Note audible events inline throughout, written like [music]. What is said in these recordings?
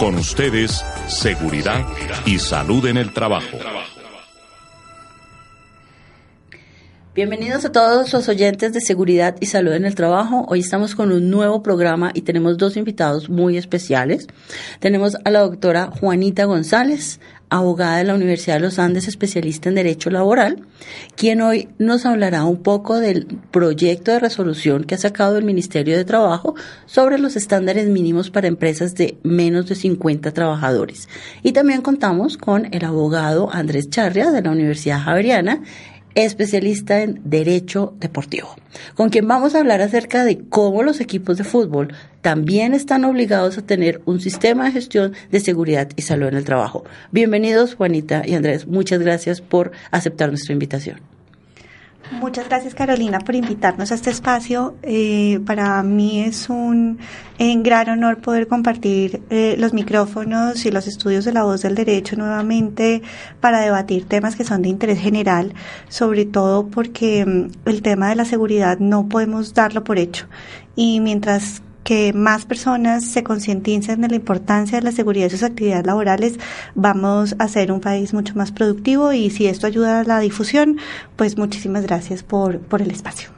Con ustedes, seguridad y salud en el trabajo. Bienvenidos a todos los oyentes de Seguridad y Salud en el Trabajo. Hoy estamos con un nuevo programa y tenemos dos invitados muy especiales. Tenemos a la doctora Juanita González, abogada de la Universidad de los Andes, especialista en Derecho Laboral, quien hoy nos hablará un poco del proyecto de resolución que ha sacado el Ministerio de Trabajo sobre los estándares mínimos para empresas de menos de 50 trabajadores. Y también contamos con el abogado Andrés Charria de la Universidad Javeriana, especialista en Derecho Deportivo, con quien vamos a hablar acerca de cómo los equipos de fútbol también están obligados a tener un sistema de gestión de seguridad y salud en el trabajo. Bienvenidos, Juanita y Andrés. Muchas gracias por aceptar nuestra invitación. Muchas gracias Carolina por invitarnos a este espacio. Eh, para mí es un gran honor poder compartir eh, los micrófonos y los estudios de la voz del derecho nuevamente para debatir temas que son de interés general, sobre todo porque mm, el tema de la seguridad no podemos darlo por hecho. Y mientras que más personas se concienticen de la importancia de la seguridad de sus actividades laborales, vamos a ser un país mucho más productivo y si esto ayuda a la difusión, pues muchísimas gracias por, por el espacio.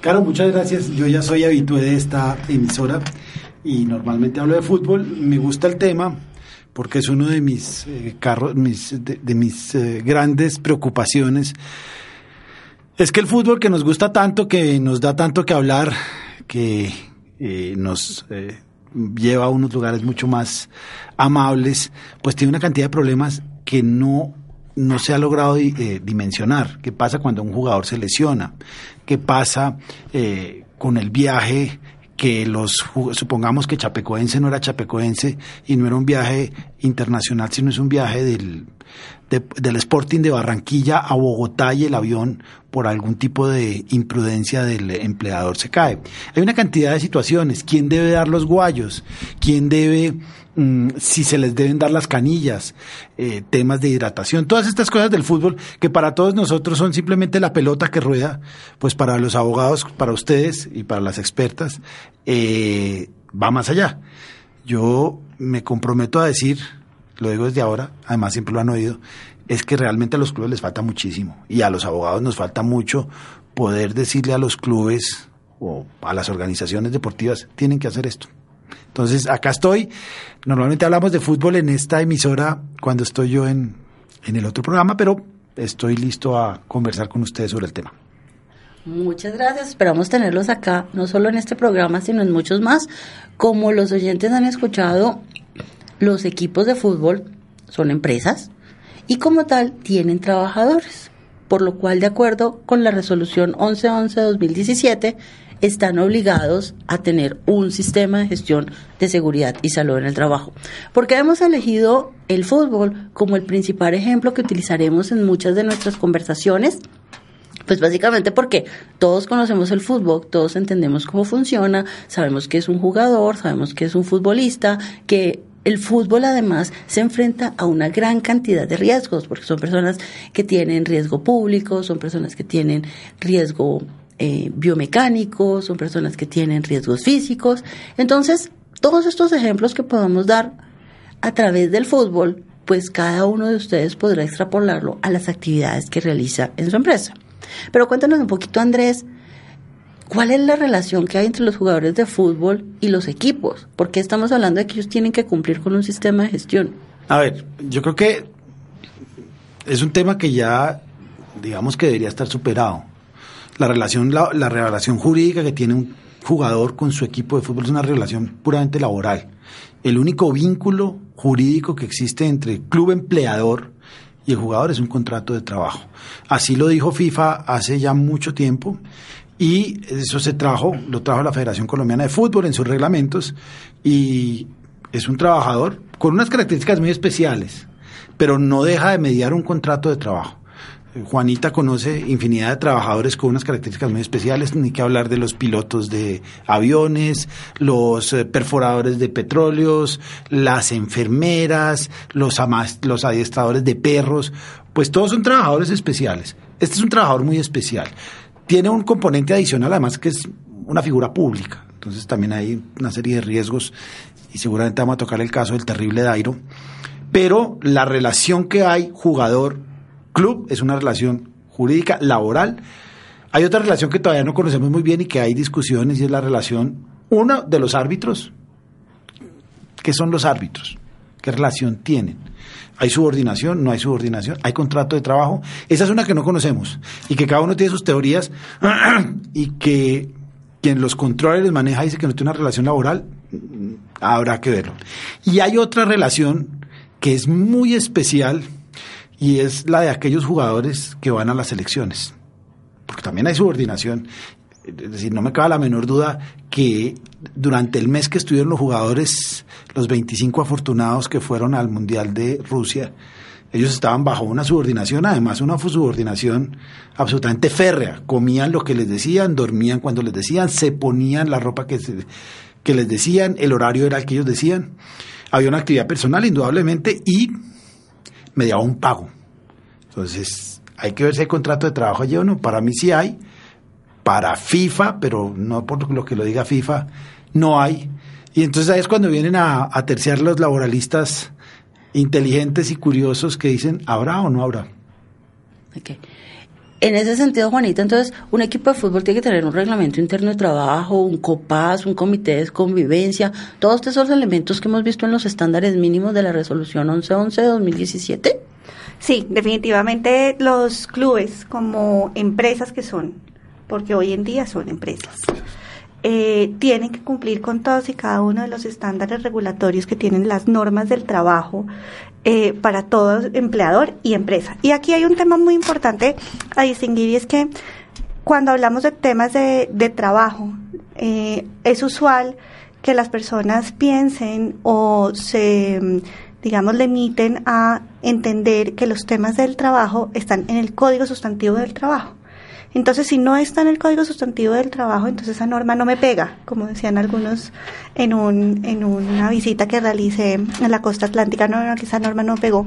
Claro, muchas gracias. Yo ya soy habitué de esta emisora y normalmente hablo de fútbol. Me gusta el tema porque es uno de mis, eh, carros, mis, de, mis eh, grandes preocupaciones. Es que el fútbol que nos gusta tanto, que nos da tanto que hablar, que eh, nos eh, lleva a unos lugares mucho más amables, pues tiene una cantidad de problemas que no no se ha logrado eh, dimensionar. ¿Qué pasa cuando un jugador se lesiona? ¿Qué pasa con el viaje que los supongamos que Chapecoense no era Chapecoense y no era un viaje internacional, sino es un viaje del del Sporting de Barranquilla a Bogotá y el avión por algún tipo de imprudencia del empleador se cae. Hay una cantidad de situaciones. ¿Quién debe dar los guayos? ¿Quién debe, mm, si se les deben dar las canillas? Eh, temas de hidratación. Todas estas cosas del fútbol que para todos nosotros son simplemente la pelota que rueda, pues para los abogados, para ustedes y para las expertas, eh, va más allá. Yo me comprometo a decir lo digo desde ahora, además siempre lo han oído, es que realmente a los clubes les falta muchísimo y a los abogados nos falta mucho poder decirle a los clubes o a las organizaciones deportivas, tienen que hacer esto. Entonces, acá estoy. Normalmente hablamos de fútbol en esta emisora cuando estoy yo en, en el otro programa, pero estoy listo a conversar con ustedes sobre el tema. Muchas gracias. Esperamos tenerlos acá, no solo en este programa, sino en muchos más. Como los oyentes han escuchado, los equipos de fútbol son empresas y como tal tienen trabajadores, por lo cual de acuerdo con la resolución 1111-2017 están obligados a tener un sistema de gestión de seguridad y salud en el trabajo. Porque hemos elegido el fútbol como el principal ejemplo que utilizaremos en muchas de nuestras conversaciones pues básicamente porque todos conocemos el fútbol, todos entendemos cómo funciona, sabemos que es un jugador, sabemos que es un futbolista, que el fútbol además se enfrenta a una gran cantidad de riesgos, porque son personas que tienen riesgo público, son personas que tienen riesgo eh, biomecánico, son personas que tienen riesgos físicos. Entonces, todos estos ejemplos que podemos dar a través del fútbol, pues cada uno de ustedes podrá extrapolarlo a las actividades que realiza en su empresa. Pero cuéntanos un poquito, Andrés, ¿Cuál es la relación que hay entre los jugadores de fútbol y los equipos? ¿Por qué estamos hablando de que ellos tienen que cumplir con un sistema de gestión? A ver, yo creo que es un tema que ya, digamos que debería estar superado. La relación, la, la relación jurídica que tiene un jugador con su equipo de fútbol es una relación puramente laboral. El único vínculo jurídico que existe entre club empleador y el jugador es un contrato de trabajo. Así lo dijo FIFA hace ya mucho tiempo y eso se trajo, lo trajo la Federación Colombiana de Fútbol en sus reglamentos y es un trabajador con unas características muy especiales, pero no deja de mediar un contrato de trabajo. Juanita conoce infinidad de trabajadores con unas características muy especiales, ni que hablar de los pilotos de aviones, los eh, perforadores de petróleos, las enfermeras, los, los adiestradores de perros, pues todos son trabajadores especiales. Este es un trabajador muy especial. Tiene un componente adicional, además, que es una figura pública. Entonces también hay una serie de riesgos y seguramente vamos a tocar el caso del terrible Dairo. Pero la relación que hay jugador-club es una relación jurídica, laboral. Hay otra relación que todavía no conocemos muy bien y que hay discusiones y es la relación, uno, de los árbitros. ¿Qué son los árbitros? ¿Qué relación tienen? ¿Hay subordinación? ¿No hay subordinación? ¿Hay contrato de trabajo? Esa es una que no conocemos y que cada uno tiene sus teorías [clears throat] y que quien los controla y les maneja dice que no tiene una relación laboral, habrá que verlo. Y hay otra relación que es muy especial y es la de aquellos jugadores que van a las elecciones, porque también hay subordinación. Es decir, no me cabe la menor duda que durante el mes que estuvieron los jugadores, los 25 afortunados que fueron al Mundial de Rusia, ellos estaban bajo una subordinación, además una subordinación absolutamente férrea. Comían lo que les decían, dormían cuando les decían, se ponían la ropa que, que les decían, el horario era el que ellos decían. Había una actividad personal, indudablemente, y mediaba un pago. Entonces, hay que ver si hay contrato de trabajo allí o no. Para mí sí hay. Para FIFA, pero no por lo que lo diga FIFA, no hay. Y entonces ahí es cuando vienen a, a terciar los laboralistas inteligentes y curiosos que dicen, ¿habrá o no habrá? En ese sentido, Juanita, entonces, un equipo de fútbol tiene que tener un reglamento interno de trabajo, un COPAS, un comité de convivencia, todos esos elementos que hemos visto en los estándares mínimos de la resolución 1111 de 2017. Sí, definitivamente los clubes como empresas que son, porque hoy en día son empresas, eh, tienen que cumplir con todos y cada uno de los estándares regulatorios que tienen las normas del trabajo eh, para todo empleador y empresa. Y aquí hay un tema muy importante a distinguir y es que cuando hablamos de temas de, trabajo, eh, es usual que las personas piensen o se, digamos, limiten a entender que los temas del trabajo están en el código sustantivo del trabajo. Entonces, si no está en el Código Sustantivo del Trabajo, entonces esa norma no me pega, como decían algunos en, un, en una visita que realicé en la costa atlántica, no, no, que esa norma no pegó.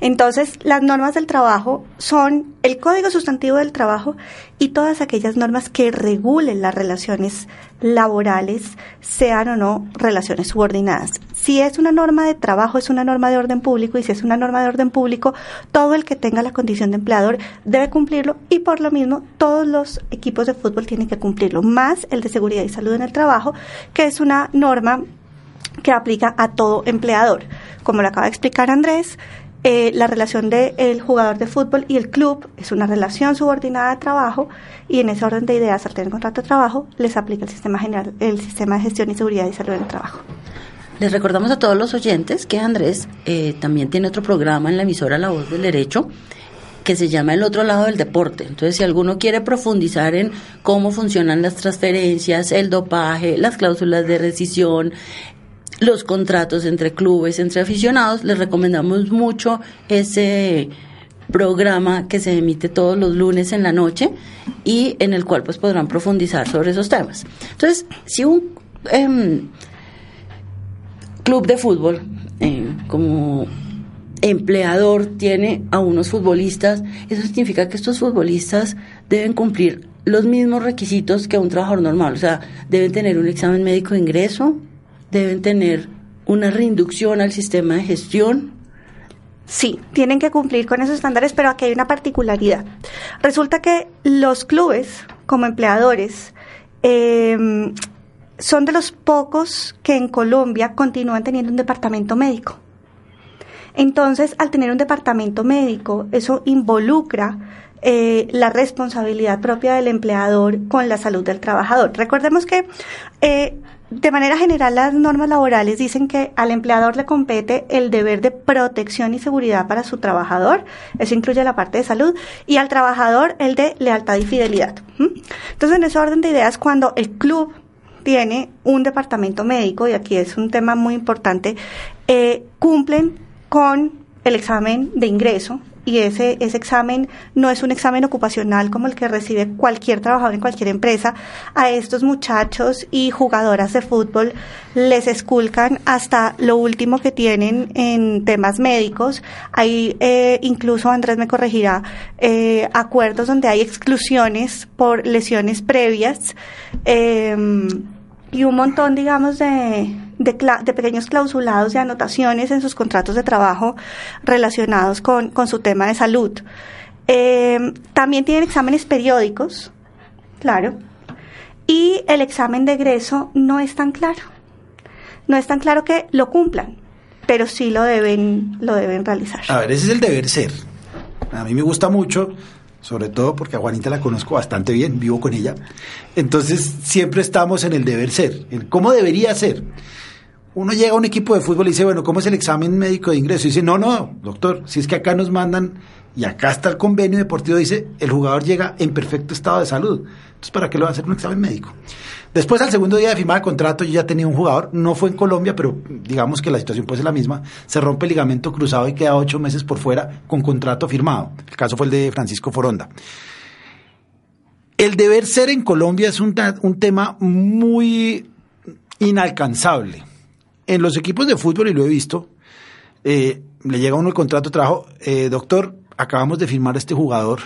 Entonces, las normas del trabajo son el Código Sustantivo del Trabajo y todas aquellas normas que regulen las relaciones laborales, sean o no relaciones subordinadas. Si es una norma de trabajo, es una norma de orden público y si es una norma de orden público, todo el que tenga la condición de empleador debe cumplirlo y por lo mismo todos los equipos de fútbol tienen que cumplirlo, más el de seguridad y salud en el trabajo, que es una norma que aplica a todo empleador. Como lo acaba de explicar Andrés, eh, la relación del jugador de fútbol y el club es una relación subordinada de trabajo y en ese orden de ideas, al tener contrato de trabajo, les aplica el sistema general, el sistema de gestión y seguridad y salud en el trabajo. Les recordamos a todos los oyentes que Andrés eh, también tiene otro programa en la emisora La Voz del Derecho que se llama El otro lado del deporte. Entonces, si alguno quiere profundizar en cómo funcionan las transferencias, el dopaje, las cláusulas de rescisión, los contratos entre clubes, entre aficionados, les recomendamos mucho ese programa que se emite todos los lunes en la noche y en el cual pues podrán profundizar sobre esos temas. Entonces, si un em, club de fútbol em, como empleador tiene a unos futbolistas, eso significa que estos futbolistas deben cumplir los mismos requisitos que un trabajador normal, o sea, deben tener un examen médico de ingreso, deben tener una reinducción al sistema de gestión. Sí, tienen que cumplir con esos estándares, pero aquí hay una particularidad. Resulta que los clubes, como empleadores, em, son de los pocos que en Colombia continúan teniendo un departamento médico. Entonces, al tener un departamento médico, eso involucra eh, la responsabilidad propia del empleador con la salud del trabajador. Recordemos que eh, de manera general, las normas laborales dicen que al empleador le compete el deber de protección y seguridad para su trabajador, eso incluye la parte de salud, y al trabajador el de lealtad y fidelidad. Entonces, en ese orden de ideas, cuando el club tiene un departamento médico, y aquí es un tema muy importante, eh, cumplen con el examen de ingreso y ese, ese examen no es un examen ocupacional como el que recibe cualquier trabajador en cualquier empresa. A estos muchachos y jugadoras de fútbol les esculcan hasta lo último que tienen en temas médicos. Hay eh, incluso, Andrés me corregirá, eh, acuerdos donde hay exclusiones por lesiones previas. Eh, y un montón, digamos, de, de, pequeños clausulados y anotaciones en sus contratos de trabajo relacionados con, su tema de salud. Eh, también tienen exámenes periódicos, claro, y el examen de egreso no es tan claro. No es tan claro que lo cumplan, pero sí lo deben, lo deben realizar. A ver, ese es el deber ser. A mí me gusta mucho sobre todo porque a Juanita la conozco bastante bien, vivo con ella. Entonces siempre estamos en el deber ser, en cómo debería ser. Uno llega a un equipo de fútbol y dice, bueno, ¿cómo es el examen médico de ingreso? Y dice, no, no, doctor, si es que acá nos mandan y acá está el convenio deportivo, dice, el jugador llega en perfecto estado de salud. Entonces, ¿para qué le va a hacer un examen médico? Después, al segundo día de firmar el contrato, yo ya tenía un jugador, no fue en Colombia, pero digamos que la situación puede ser la misma. Se rompe el ligamento cruzado y queda ocho meses por fuera con contrato firmado. El caso fue el de Francisco Foronda. El deber ser en Colombia es un, tema muy inalcanzable. En los equipos de fútbol, y lo he visto, eh, le llega a uno el contrato de trabajo, eh, doctor, acabamos de firmar a este jugador,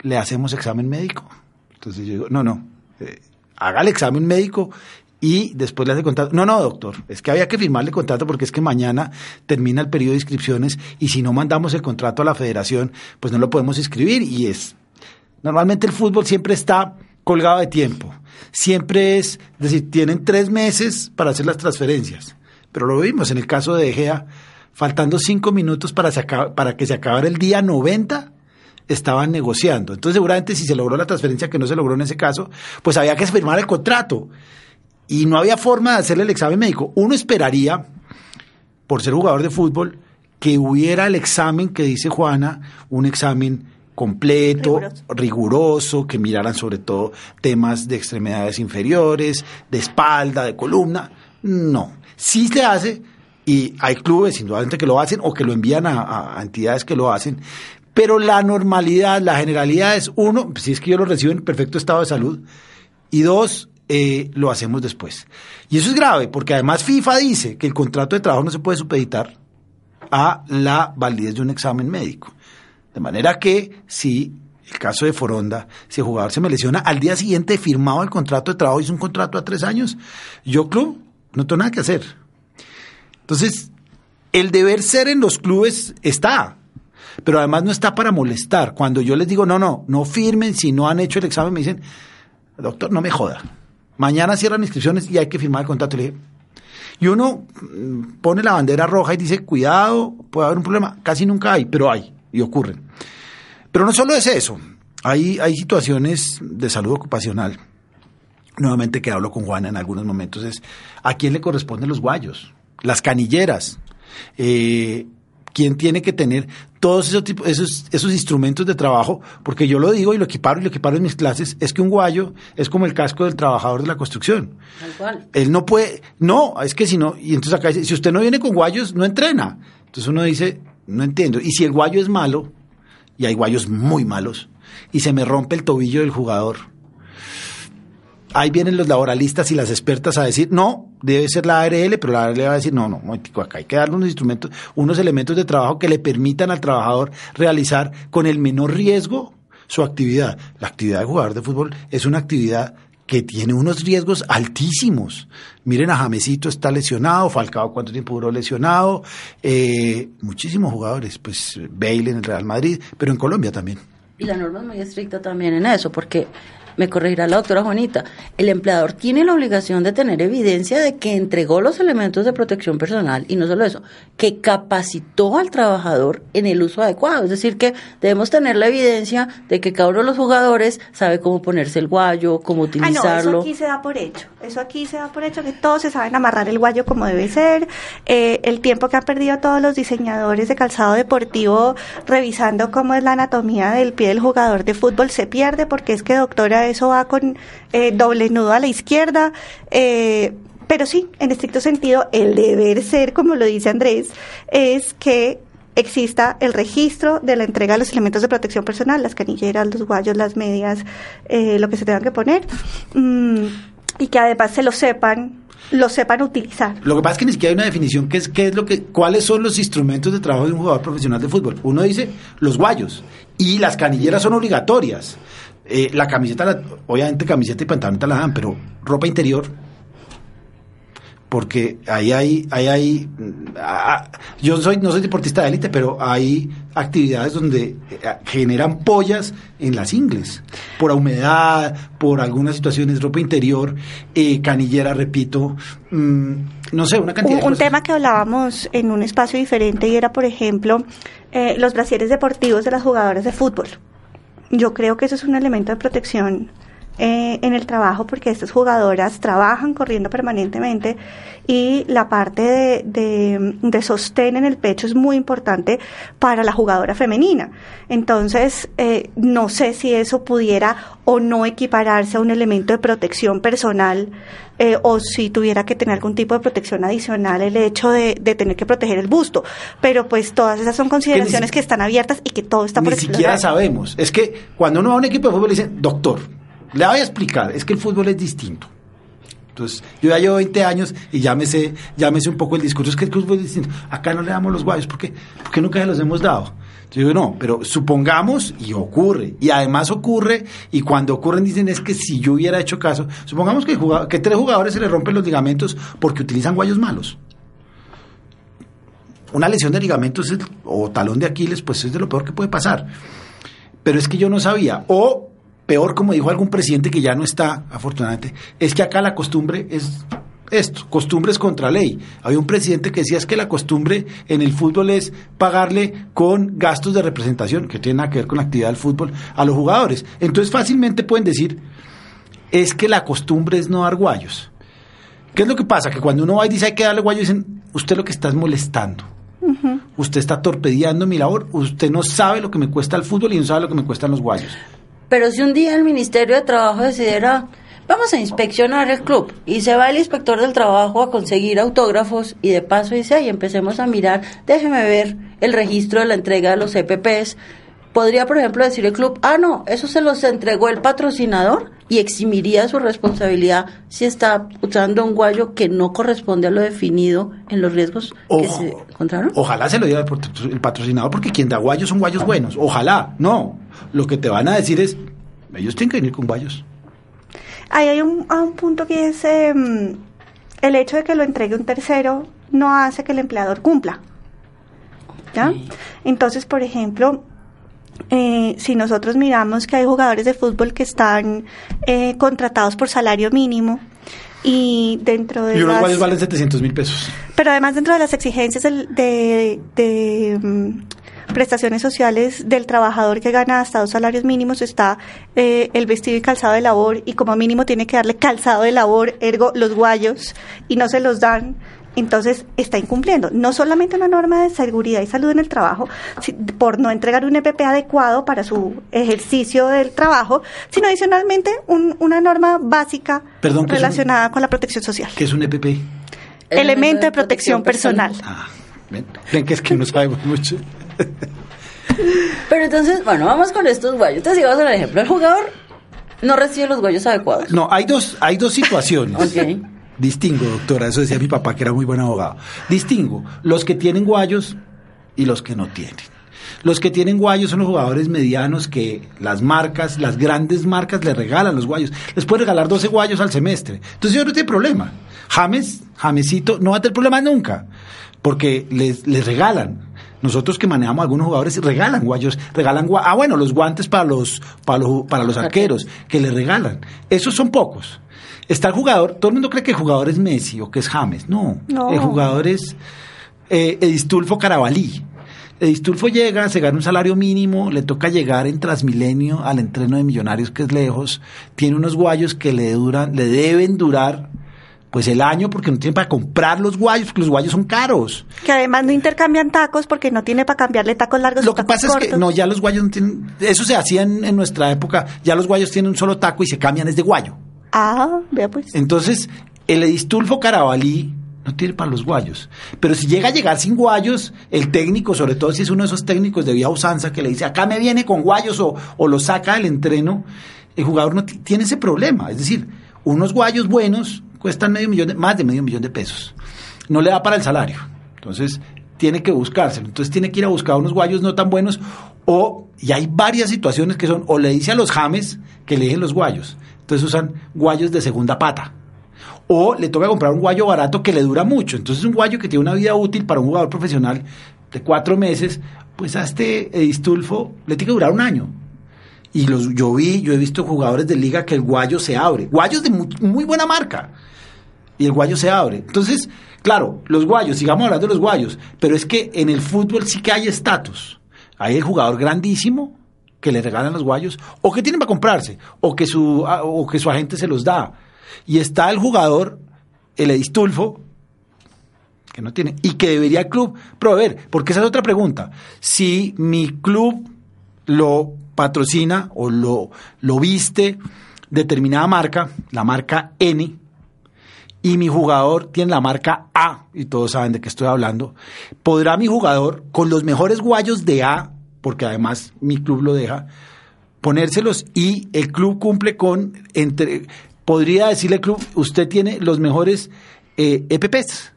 le hacemos examen médico. Entonces yo digo, no, no, eh, haga el examen médico y después le hace contrato. No, no, doctor, es que había que firmarle contrato porque es que mañana termina el periodo de inscripciones y si no mandamos el contrato a la federación, pues no lo podemos inscribir y es... Normalmente el fútbol siempre está colgado de tiempo. Siempre es, es decir, tienen tres meses para hacer las transferencias. Pero lo vimos en el caso de Egea, faltando cinco minutos para, para que se acabara el día 90, estaban negociando. Entonces, seguramente si se logró la transferencia, que no se logró en ese caso, pues había que firmar el contrato. Y no había forma de hacerle el examen médico. Uno esperaría, por ser jugador de fútbol, que hubiera el examen que dice Juana, un examen completo, riguroso. que miraran sobre todo temas de extremidades inferiores, de espalda, de columna. No, sí se hace y hay clubes indudablemente que lo hacen o que lo envían a, a entidades que lo hacen, pero la normalidad, la generalidad es, uno, si es que yo lo recibo en perfecto estado de salud, y dos, eh, lo hacemos después. Y eso es grave, porque además FIFA dice que el contrato de trabajo no se puede supeditar a la validez de un examen médico. De manera que si el caso de Foronda, si el jugador se me lesiona, al día siguiente firmado el contrato de trabajo, hizo un contrato a tres años, yo club no tengo nada que hacer. Entonces, el deber ser en los clubes está, pero además no está para molestar. Cuando yo les digo, no, no, no firmen si no han hecho el examen, me dicen, doctor, no me joda. Mañana cierran inscripciones y hay que firmar el contrato. Y uno mm, pone la bandera roja y dice, cuidado, puede haber un problema. Casi nunca hay, pero hay y ocurren. Pero no solo es eso, hay, hay situaciones de salud ocupacional. Nuevamente que hablo con Juana en algunos momentos es, ¿a quién le corresponden los guayos? Las canilleras. Eh, quién tiene que tener todos esos, tipos, esos, esos instrumentos de trabajo, porque yo lo digo y lo equiparo y lo equiparo en mis clases, es que un guayo es como el casco del trabajador de la construcción. Él no puede, no, es que si no, y entonces acá dice, si usted no viene con guayos, no entrena. Entonces uno dice, no entiendo. Y si el guayo es malo, y hay guayos muy malos, y se me rompe el tobillo del jugador, ahí vienen los laboralistas y las expertas a decir, no, debe ser la ARL, pero la ARL va a decir, no, no, acá hay que darle unos instrumentos, unos elementos de trabajo que le permitan al trabajador realizar con el menor riesgo su actividad. La actividad de jugador de fútbol es una actividad que tiene unos riesgos altísimos. Miren a Jamesito está lesionado, Falcao cuánto tiempo duró lesionado, eh, muchísimos jugadores, pues Bale en el Real Madrid, pero en Colombia también. Y la norma es muy estricta también en eso, porque me corregirá la doctora Juanita, el empleador tiene la obligación de tener evidencia de que entregó los elementos de protección personal y no solo eso, que capacitó al trabajador en el uso adecuado. Es decir, que debemos tener la evidencia de que cada uno de los jugadores sabe cómo ponerse el guayo, cómo utilizarlo. Ah, no, eso aquí se da por hecho. Eso aquí se da por hecho que todos se saben amarrar el guayo como debe ser. Eh, el tiempo que han perdido todos los diseñadores de calzado deportivo revisando cómo es la anatomía del pie del jugador de fútbol se pierde porque es que doctora eso va con eh, doble nudo a la izquierda. Eh, pero sí, en estricto sentido, el deber ser, como lo dice Andrés, es que exista el registro de la entrega de los elementos de protección personal, las canilleras, los guayos, las medias, eh, lo que se tengan que poner, mm, y que además se lo sepan lo sepan utilizar. Lo que pasa es que ni siquiera hay una definición que es qué es lo que cuáles son los instrumentos de trabajo de un jugador profesional de fútbol. Uno dice los guayos y las canilleras son obligatorias. Eh, la camiseta, obviamente camiseta y pantalón te la dan, pero ropa interior. Porque ahí hay, ahí hay, ah, yo soy, no soy deportista de élite, pero hay actividades donde eh, generan pollas en las ingles, por humedad, por algunas situaciones, ropa interior, eh, canillera, repito, mm, no sé, una cantidad un, tema que hablábamos en un espacio diferente y era, por ejemplo, eh, los brasieres deportivos de las jugadoras de fútbol. Yo creo que eso es un elemento de protección eh, en el trabajo porque estas jugadoras trabajan corriendo permanentemente y la parte de, de, de, sostén en el pecho es muy importante para la jugadora femenina. Entonces, eh, no sé si eso pudiera o no equipararse a un elemento de protección personal eh, o si tuviera que tener algún tipo de protección adicional el hecho de, de tener que proteger el busto. Pero pues todas esas son consideraciones que, están abiertas y que todo está por Ni siquiera sabemos. Es que cuando uno va a un equipo de fútbol dicen, doctor, le voy a explicar, es que el fútbol es distinto. Entonces, yo ya llevo 20 años y me sé, un poco el discurso, es que el fútbol es distinto. Acá no le damos los guayos, ¿por qué? Porque nunca se los hemos dado. Yo digo, no, pero supongamos y ocurre. Y además ocurre, y cuando ocurren dicen es que si yo hubiera hecho caso, supongamos que, que tres jugadores se les rompen los ligamentos porque utilizan guayos malos. Una lesión de ligamentos o talón de Aquiles, pues es de lo peor que puede pasar. Pero es que yo no sabía. O peor, como dijo algún presidente que ya no está, afortunadamente, es que acá la costumbre es esto, costumbres contra ley. Había un presidente que decía es que la costumbre en el fútbol es pagarle con gastos de representación, que tienen que ver con la actividad del fútbol, a los jugadores. Entonces fácilmente pueden decir, es que la costumbre es no dar guayos. ¿Qué es lo que pasa? Que cuando uno va y dice hay que darle guayos, dicen, usted lo que está es molestando. Usted está torpedeando mi labor, usted no sabe lo que me cuesta el fútbol y no sabe lo que me cuestan los guayos. Pero si un día el Ministerio de Trabajo decidiera, vamos a inspeccionar el club, y se va el inspector del trabajo a conseguir autógrafos, y de paso dice, y empecemos a mirar, déjeme ver el registro de la entrega de los EPPs, podría, por ejemplo, decir el club, ah, no, eso se los entregó el patrocinador y eximiría su responsabilidad si está usando un guayo que no corresponde a lo definido en los riesgos que se encontraron. Ojalá se lo diga el patrocinador porque quien da guayos son guayos buenos. Ojalá, no. Lo que te van a decir es, ellos tienen que venir con guayos. Ahí hay un, punto que es em, el hecho de que lo entregue un tercero no hace que el empleador cumpla. ¿Ya? Entonces, por ejemplo, eh, si nosotros miramos que hay jugadores de fútbol que están eh, contratados por salario mínimo y dentro de... Y unos las, valen 700 mil pesos. Pero además dentro de las exigencias de, de, mm, prestaciones sociales del trabajador que gana hasta dos salarios mínimos está eh, el vestido y calzado de labor y como mínimo tiene que darle calzado de labor, ergo los guayos y no se los dan entonces está incumpliendo no solamente una norma de seguridad y salud en el trabajo por no entregar un EPP adecuado para su ejercicio del trabajo, sino adicionalmente una norma básica relacionada con la protección social. ¿Qué es un EPP? Elemento de protección, personal. Ah, ven, que es que no sabemos mucho. [laughs] Pero entonces, bueno, vamos con estos guayos. Entonces, vamos a ejemplo. El jugador no recibe los guayos adecuados. No, hay dos, hay dos situaciones. Distingo, doctora, eso decía mi papá que era muy buen abogado. Distingo los que tienen guayos y los que no tienen. Los que tienen guayos son los jugadores medianos que las marcas, las grandes marcas les regalan los guayos. Les pueden regalar 12 guayos al semestre. Entonces yo no tiene problema. James, Jamesito, no va a tener problema nunca. Porque les, les regalan. Nosotros que manejamos algunos jugadores regalan guayos, regalan ah bueno, los guantes para los para los para los arqueros que les regalan. Esos son pocos. Está el jugador, todo el mundo cree que el jugador es Messi o que es James. No, el jugador es eh, Edistulfo Carabalí. Edistulfo llega, se gana un salario mínimo, le toca llegar en Transmilenio al entreno de Millonarios, que es lejos, tiene unos guayos que le duran, le deben durar pues el año porque no tiene para comprar los guayos, porque los guayos son caros. Que además no intercambian tacos porque no tiene para cambiarle tacos largos. Lo que pasa es que no, ya los guayos no tienen, eso se hacía en, en, nuestra época, ya los guayos tienen un solo taco y se cambian es de guayo. Ah, vea pues. Entonces, el Edistulfo Carabalí no tiene para los guayos. Pero si llega a llegar sin guayos, el técnico, sobre todo si es uno de esos técnicos de vía usanza que le dice, acá me viene con guayos o, o lo saca del entreno, el jugador no tiene ese problema. Es decir, unos guayos buenos cuestan medio millón más de medio millón de pesos. No le da para el salario. Entonces, tiene que buscárselo. Entonces, tiene que ir a buscar unos guayos no tan buenos o, y hay varias situaciones que son, o le dice a los james que le dejen los guayos. Entonces usan guayos de segunda pata o le toca comprar un guayo barato que le dura mucho. Entonces un guayo que tiene una vida útil para un jugador profesional de cuatro meses, pues a este Edistulfo le tiene que durar un año. Y los, yo vi, yo he visto jugadores de liga que el guayo se abre. Guayos de muy buena marca. Y el guayo se abre. Entonces, claro, los guayos, sigamos hablando de los guayos, pero es que en el fútbol sí que hay estatus. Hay el jugador grandísimo que le regalan los guayos, o que tienen para comprarse, o que su, o que su agente se los da y está el jugador, el Edistulfo, que no tiene, y que debería el club proveer, porque esa es otra pregunta. Si mi club lo patrocina o lo, lo viste determinada marca, la marca N, y mi jugador tiene la marca A, y todos saben de qué estoy hablando, podrá mi jugador, con los mejores guayos de A, porque además mi club lo deja, ponérselos y el club cumple con entre podría decirle al club, usted tiene los mejores eh, EPPs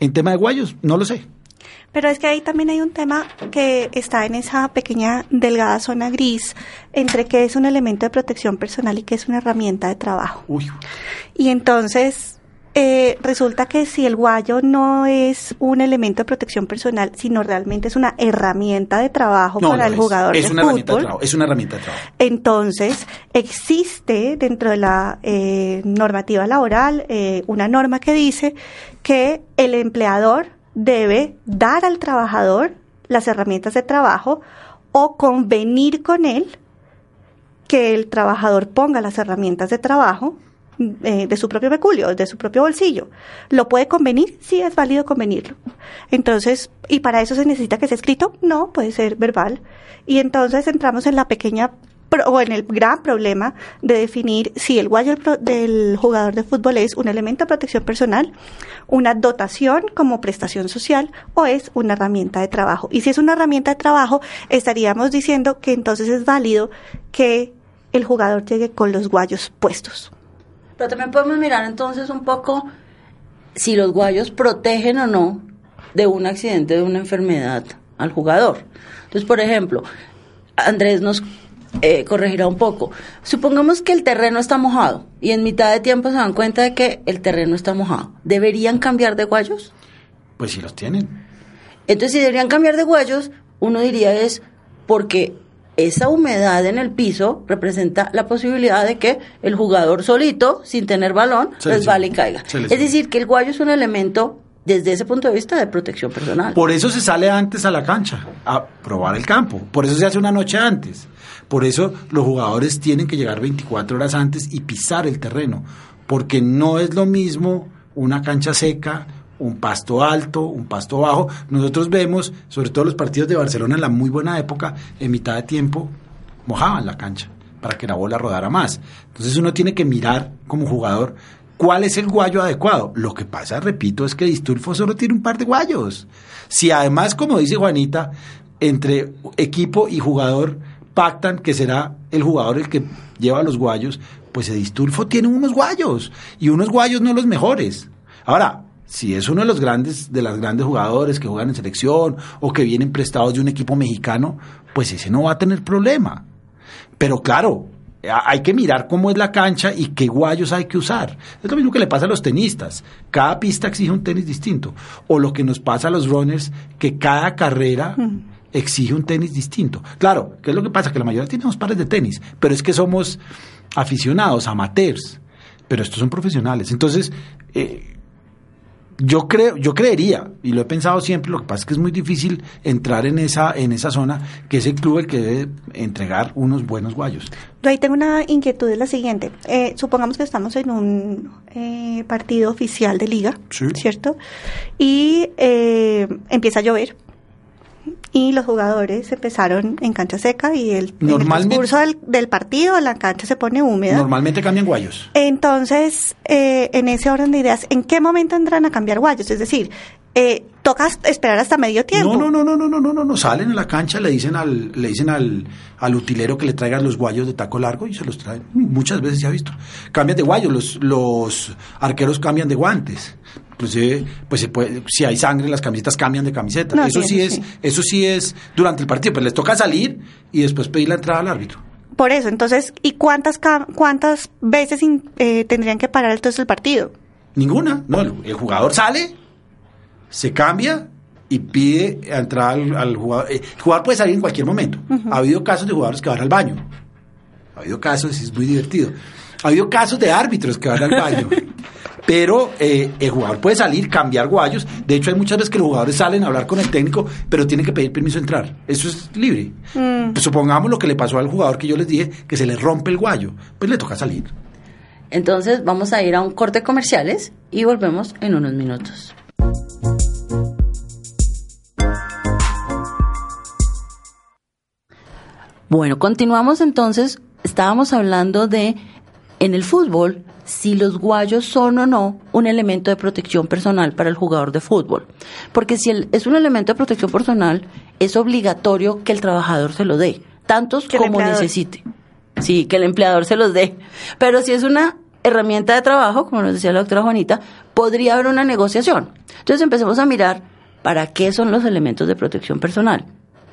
en tema de guayos, no lo sé. Pero es que ahí también hay un tema que está en esa pequeña delgada zona gris entre qué es un elemento de protección personal y qué es una herramienta de trabajo. Uy. Y entonces eh, resulta que si el guayo no es un elemento de protección personal, sino realmente es una herramienta de trabajo para el jugador es de una fútbol, herramienta de trabajo, es una herramienta de trabajo. entonces existe dentro de la eh, normativa laboral eh, una norma que dice que el empleador debe dar al trabajador las herramientas de trabajo o convenir con él que el trabajador ponga las herramientas de trabajo eh, de su propio peculio, de su propio bolsillo. ¿Lo puede convenir? Sí, es válido convenirlo. Entonces, ¿y para eso se necesita que sea escrito? No, puede ser verbal. Y entonces entramos en la pequeña o en el gran problema de definir si el guayo del jugador de fútbol es un elemento de protección personal, una dotación como prestación social o es una herramienta de trabajo. Y si es una herramienta de trabajo, estaríamos diciendo que entonces es válido que el jugador llegue con los guayos puestos. Pero también podemos mirar entonces un poco si los guayos protegen o no de un accidente, de una enfermedad al jugador. Entonces, por ejemplo, Andrés nos eh, corregirá un poco. Supongamos que el terreno está mojado y en mitad de tiempo se dan cuenta de que el terreno está mojado. ¿Deberían cambiar de guayos? Pues si los tienen. Entonces, si deberían cambiar de guayos, uno diría es porque esa humedad en el piso representa la posibilidad de que el jugador solito, sin tener balón, resbale y caiga. Es decir, que el guayo es un elemento desde ese punto de vista de protección personal. Por eso se sale antes a la cancha, a probar el campo. Por eso se hace una noche antes. Por eso los jugadores tienen que llegar 24 horas antes y pisar el terreno. Porque no es lo mismo una cancha seca, un pasto alto, un pasto bajo. Nosotros vemos, sobre todo los partidos de Barcelona en la muy buena época, en mitad de tiempo, mojaban la cancha para que la bola rodara más. Entonces uno tiene que mirar como jugador cuál es el guayo adecuado. Lo que pasa, repito, es que Distulfo solo tiene un par de guayos. Si además, como dice Juanita, entre equipo y jugador pactan que será el jugador el que lleva los guayos, pues Distulfo tiene unos guayos y unos guayos no los mejores. Ahora, si es uno de los grandes, de las grandes jugadores que juegan en selección o que vienen prestados de un equipo mexicano, pues ese no va a tener problema. Pero claro, hay que mirar cómo es la cancha y qué guayos hay que usar. Es lo mismo que le pasa a los tenistas. Cada pista exige un tenis distinto. O lo que nos pasa a los runners, que cada carrera exige un tenis distinto. Claro, ¿qué es lo que pasa? Que la mayoría tenemos pares de tenis, pero es que somos aficionados, amateurs. Pero estos son profesionales. Entonces, eh, yo creo, yo creería, y lo he pensado siempre, lo que pasa es que es muy difícil entrar en esa, en esa zona, que es el club el que debe entregar unos buenos guayos. Yo ahí tengo una inquietud, es la siguiente. Eh, supongamos que estamos en un eh, partido oficial de liga, ¿cierto? Y eh, empieza a llover. Y los jugadores empezaron en cancha seca y el, en el Normalmente- transcurso del, del partido la cancha se pone húmeda. Normalmente cambian guayos. Entonces, eh, en ese orden de ideas, ¿en qué momento entran a cambiar guayos? Es decir, eh, toca esperar hasta medio tiempo. No, no, no, no, no, no, no, no, salen a la cancha, le dicen al, le dicen al, al utilero que le traigan los guayos de taco largo y se los traen. Muchas veces se ha visto. Cambian de guayos, los, los arqueros cambian de guantes. Inclusive, pues se puede, si hay sangre, las camisetas cambian de camiseta. No, eso sí, sí, es, sí. eso sí es durante el partido, pues les toca salir y después pedir la entrada al árbitro. Por eso, entonces, ¿y cuántas cuántas veces eh, tendrían que parar entonces el partido? Ninguna. No, el, el jugador sale, se cambia y pide entrar al, al jugador. Eh, El jugador puede salir en cualquier momento. Ha habido casos de jugadores que van al baño. Ha habido casos, es muy divertido. Ha habido casos de árbitros que van al baño. [laughs] Pero eh, el jugador puede salir, cambiar guayos. De hecho, hay muchas veces que los jugadores salen a hablar con el técnico, pero tienen que pedir permiso de entrar. Eso es libre. Pues supongamos lo que le pasó al jugador que yo les dije, que se le rompe el guayo. Pues le toca salir. Entonces vamos a ir a un corte comerciales y volvemos en unos minutos. Bueno, continuamos entonces. Estábamos hablando de en el fútbol si los guayos son o no un elemento de protección personal para el jugador de fútbol. Porque si el- es un elemento de protección personal, es obligatorio que el trabajador se lo dé, tantos como empleador. necesite. Sí, que el empleador se los dé. Pero si es una herramienta de trabajo, como nos decía la doctora Juanita, podría haber una negociación. Entonces empecemos a mirar para qué son los elementos de protección personal.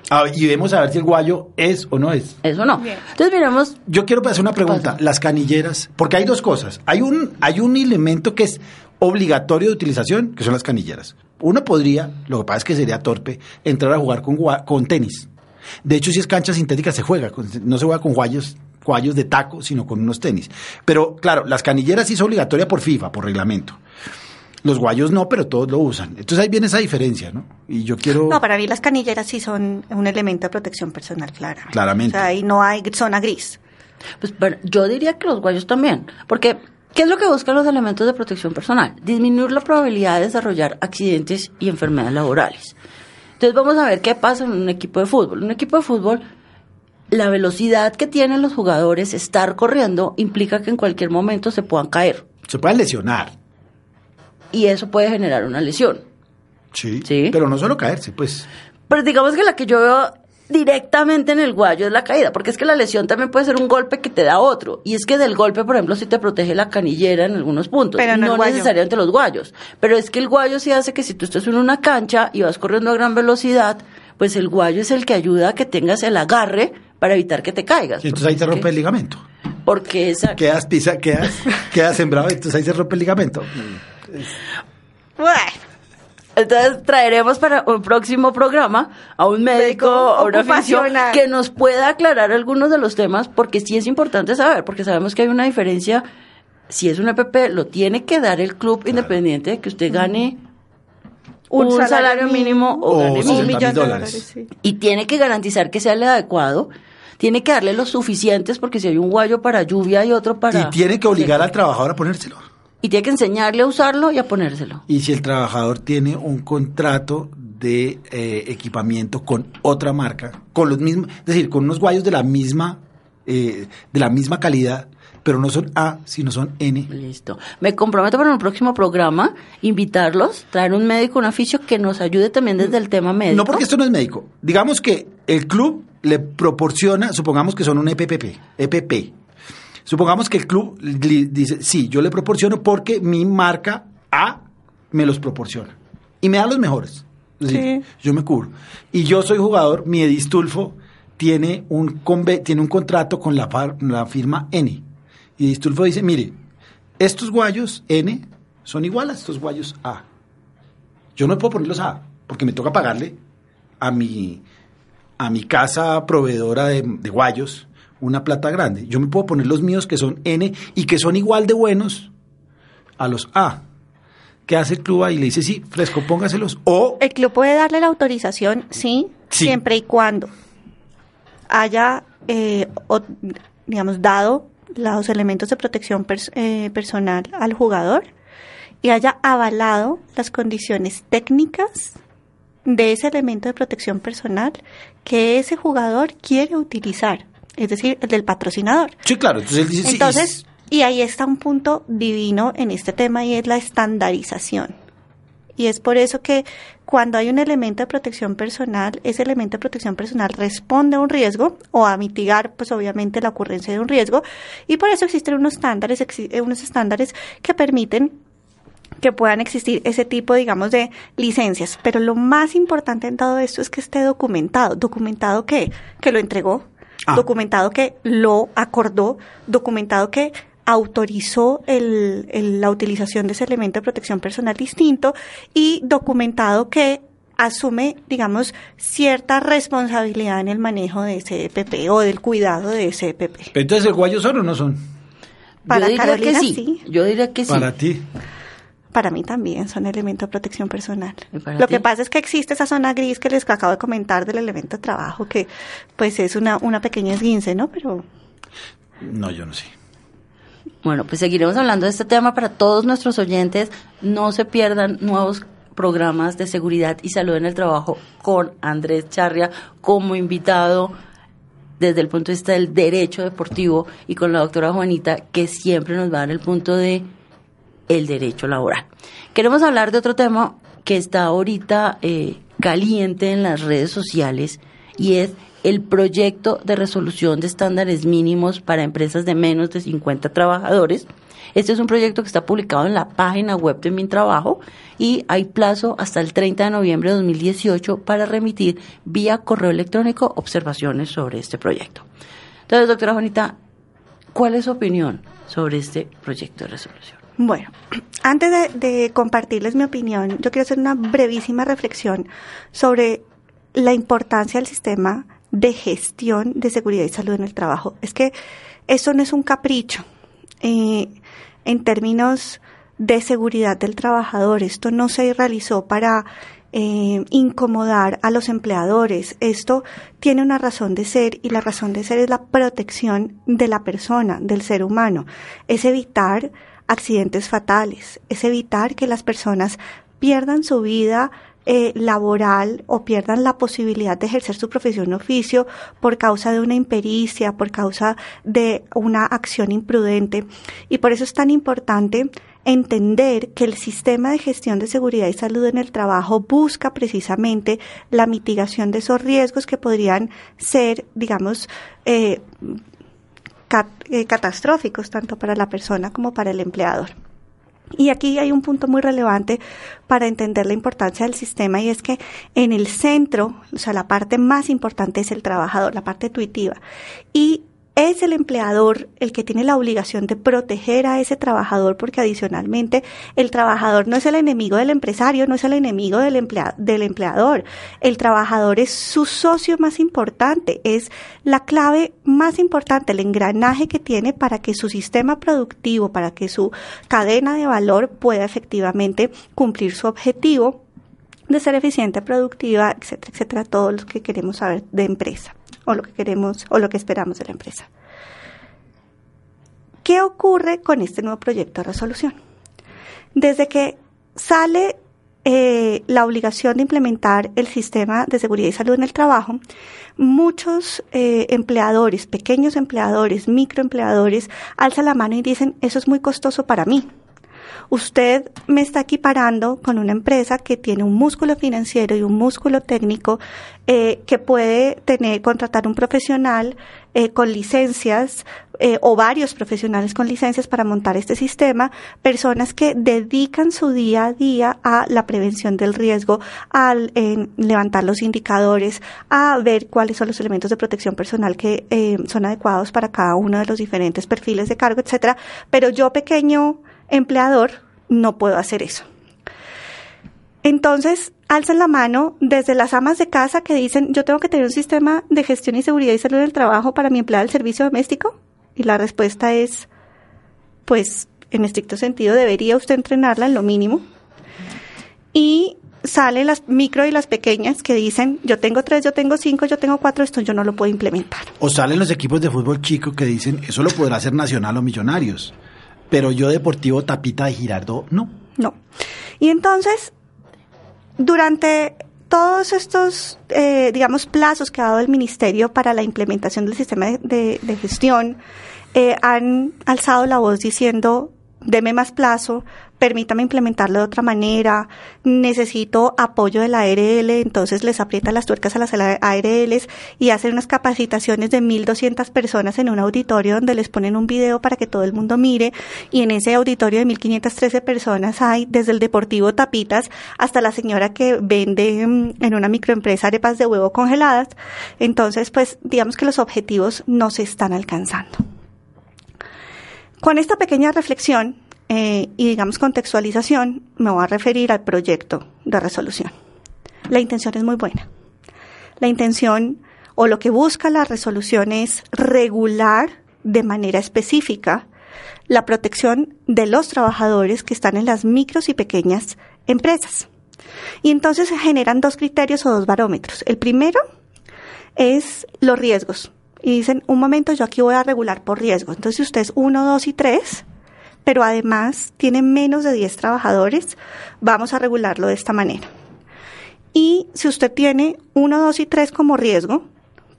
Ah, y vemos a ver si el guayo es o no es. Eso no. Bien. Entonces miremos Yo quiero hacer una pregunta. Las canilleras, porque hay dos cosas. Hay un, hay un elemento que es obligatorio de utilización, que son las canilleras. Uno podría, lo que pasa es que sería torpe, entrar a jugar con, con tenis. De hecho, si es cancha sintética, se juega. no se juega con guayos, guayos de taco, sino con unos tenis. Pero claro, las canilleras sí es obligatoria por FIFA, por reglamento. Los guayos no, pero todos lo usan. Entonces ahí viene esa diferencia, ¿no? Y yo quiero... No, para mí las canilleras sí son un elemento de protección personal, clara. Claramente. O sea, ahí no hay zona gris. Pues bueno, yo diría que los guayos también, porque ¿qué es lo que buscan los elementos de protección personal? Disminuir la probabilidad de desarrollar accidentes y enfermedades laborales. Entonces vamos a ver qué pasa en un equipo de fútbol. Un equipo de fútbol, la velocidad que tienen los jugadores estar corriendo implica que en cualquier momento se puedan caer Se pueden lesionar. Y eso puede generar una lesión. Sí. Sí. Pero no solo caerse, pues. Pero digamos que la que yo veo directamente en el guayo es la caída, porque es que la lesión también puede ser un golpe que te da otro. Y es que del golpe, por ejemplo, sí te protege la canillera en algunos puntos, Pero no no necesariamente los guayos. Pero es que el guayo sí hace que si tú estás en una cancha y vas corriendo a gran velocidad, pues el guayo es el que ayuda a que tengas el agarre para evitar que te caigas. Y entonces ahí Porque- rompe el ligamento. Porque esa... Quedas pisa, quedas, quedas sembrado y entonces ahí se rompe el ligamento. Bueno, Entonces traeremos para un próximo programa a un médico Médico o una ocupacional. que nos pueda aclarar algunos de los temas, porque sí es importante saber, porque sabemos que hay una diferencia. Si es un EPP, lo tiene que dar el club independiente de que usted gane un, salario, mínimo o, O gane 60 mil. mil millón de dólares. sí. Y tiene que garantizar que sea el adecuado. Tiene que darle los suficientes, porque si hay un guayo para lluvia y otro para. Y tiene que obligar al trabajador a ponérselo. Y tiene que enseñarle a usarlo y a ponérselo. Y si el trabajador tiene un contrato de eh, equipamiento con otra marca, con los mismos, es decir, con unos guayos de la misma, eh, de la misma calidad, pero no son A, sino son N. Listo. Me comprometo para el próximo programa invitarlos, traer un médico, un oficio que nos ayude también desde el tema médico. No porque esto no es médico. Digamos que el club le proporciona, supongamos que son un EPPP, EPP. Supongamos que el club dice, sí, yo le proporciono porque mi marca A me los proporciona. Y me da los mejores. Es decir, Sí. yo me cubro. Y yo soy jugador, mi Edistulfo tiene un, tiene un contrato con la, far- la firma N. Y Edistulfo dice, mire, estos guayos N son iguales a estos guayos A. Yo no puedo ponerlos A, porque me toca pagarle a mi, a mi casa proveedora de, de guayos una plata grande. Yo me puedo poner los míos que son N y que son igual de buenos a los A. ¿Qué hace el club ahí? Le dice, sí, fresco, póngaselos. O, El club puede darle la autorización, sí, Sí. siempre y cuando haya, eh, o- digamos, dado los elementos de protección pers- eh, personal al jugador y haya avalado las condiciones técnicas de ese elemento de protección personal que ese jugador quiere utilizar, es decir, el del patrocinador. Sí, claro. Entonces, él dice, sí, Entonces, y ahí está un punto divino en este tema y es la estandarización. Y es por eso que cuando hay un elemento de protección personal, ese elemento de protección personal responde a un riesgo o a mitigar, pues obviamente, la ocurrencia de un riesgo. Y por eso existen unos estándares, exi- unos estándares que permiten que puedan existir ese tipo, digamos, de licencias. Pero lo más importante en todo esto es que esté documentado. ¿Documentado qué? Que lo entregó, Ah. documentado que lo acordó, documentado que autorizó el- el- la utilización de ese elemento de protección personal distinto y documentado que asume, digamos, cierta responsabilidad en el manejo de ese EPP o del cuidado de ese EPP. Entonces, ¿el guayo son o no son? Para Yo diría Carolina, que sí. sí. Yo diría que sí. Para ti. Para mí también son elementos de protección personal. ¿Y para Lo ti? que pasa es que existe esa zona gris que les acabo de comentar del elemento de trabajo, que pues es una, una pequeña esguince, ¿no? Pero No, yo no sé. Bueno, pues seguiremos hablando de este tema para todos nuestros oyentes. No se pierdan nuevos programas de seguridad y salud en el trabajo con Andrés Charria como invitado desde el punto de vista del derecho deportivo y con la doctora Juanita que siempre nos va a dar el punto de el derecho laboral. Queremos hablar de otro tema que está ahorita eh, caliente en las redes sociales y es el proyecto de resolución de estándares mínimos para empresas de menos de 50 trabajadores. Este es un proyecto que está publicado en la página web de Mi Trabajo y hay plazo hasta el 30 de noviembre de 2018 para remitir vía correo electrónico observaciones sobre este proyecto. Entonces, doctora Juanita, ¿cuál es su opinión sobre este proyecto de resolución? Bueno, [clears throat] antes de, compartirles mi opinión, yo quiero hacer una brevísima reflexión sobre la importancia del sistema de gestión de seguridad y salud en el trabajo. Es que eso no es un capricho. Eh, en términos de seguridad del trabajador, esto no se realizó para eh, incomodar a los empleadores. Esto tiene una razón de ser y la razón de ser es la protección de la persona, del ser humano. Es evitar accidentes fatales, es evitar que las personas pierdan su vida eh, laboral o pierdan la posibilidad de ejercer su profesión o oficio por causa de una impericia, por causa de una acción imprudente. Y por eso es tan importante entender que el sistema de gestión de seguridad y salud en el trabajo busca precisamente la mitigación de esos riesgos que podrían ser, digamos, eh, eh, catastróficos tanto para la persona como para el empleador. Y aquí hay un punto muy relevante para entender la importancia del sistema y es que en el centro, o sea, la parte más importante es el trabajador, la parte intuitiva. Y es el empleador el que tiene la obligación de proteger a ese trabajador porque adicionalmente el trabajador no es el enemigo del empresario, no es el enemigo del, emplea- del empleador. El trabajador es su socio más importante, es la clave más importante, el engranaje que tiene para que su sistema productivo, para que su cadena de valor pueda efectivamente cumplir su objetivo de ser eficiente, productiva, etcétera, etcétera, todo lo que queremos saber de empresa o lo que queremos o lo que esperamos de la empresa. ¿Qué ocurre con este nuevo proyecto de resolución? Desde que sale eh, la obligación de implementar el sistema de seguridad y salud en el trabajo, muchos eh, empleadores, pequeños empleadores, microempleadores, alzan la mano y dicen, eso es muy costoso para mí. Usted me está equiparando con una empresa que tiene un músculo financiero y un músculo técnico eh, que puede tener, contratar un profesional eh, con licencias eh, o varios profesionales con licencias para montar este sistema, personas que dedican su día a día a la prevención del riesgo, a levantar los indicadores, a ver cuáles son los elementos de protección personal que eh, son adecuados para cada uno de los diferentes perfiles de cargo, etcétera. Pero yo pequeño empleador no puedo hacer eso. Entonces, alzan la mano desde las amas de casa que dicen, yo tengo que tener un sistema de gestión y seguridad y salud del trabajo para mi empleada del servicio doméstico. Y la respuesta es, pues, en estricto sentido, debería usted entrenarla en lo mínimo. Y salen las micro y las pequeñas que dicen, yo tengo tres, yo tengo cinco, yo tengo cuatro, esto yo no lo puedo implementar. O salen los equipos de fútbol chico que dicen, eso lo podrá hacer Nacional o Millonarios. Pero yo Deportivo Tapita de Girardo, no. No. Y entonces, durante todos estos, eh, digamos, plazos que ha dado el Ministerio para la implementación del sistema de, gestión eh, han alzado la voz diciendo deme más plazo, permítame implementarlo de otra manera, necesito apoyo de la ARL, entonces les aprieta las tuercas a las ARLs y hacen unas capacitaciones de 1.200 personas en un auditorio donde les ponen un video para que todo el mundo mire y en ese auditorio de 1.513 personas hay desde el Deportivo Tapitas hasta la señora que vende mm, en una microempresa arepas de huevo congeladas. Entonces, pues digamos que los objetivos no se están alcanzando. Con esta pequeña reflexión eh, y digamos contextualización, me voy a referir al proyecto de resolución. La intención es muy buena. La intención o lo que busca la resolución es regular de manera específica la protección de los trabajadores que están en las micros y pequeñas empresas. Y entonces se generan dos criterios o dos barómetros. El primero es los riesgos. Y dicen, un momento, yo aquí voy a regular por riesgo. Entonces, si usted es uno, dos y tres, pero además tiene menos de 10 trabajadores, vamos a regularlo de esta manera. Y si usted tiene 1, 2 y 3 como riesgo,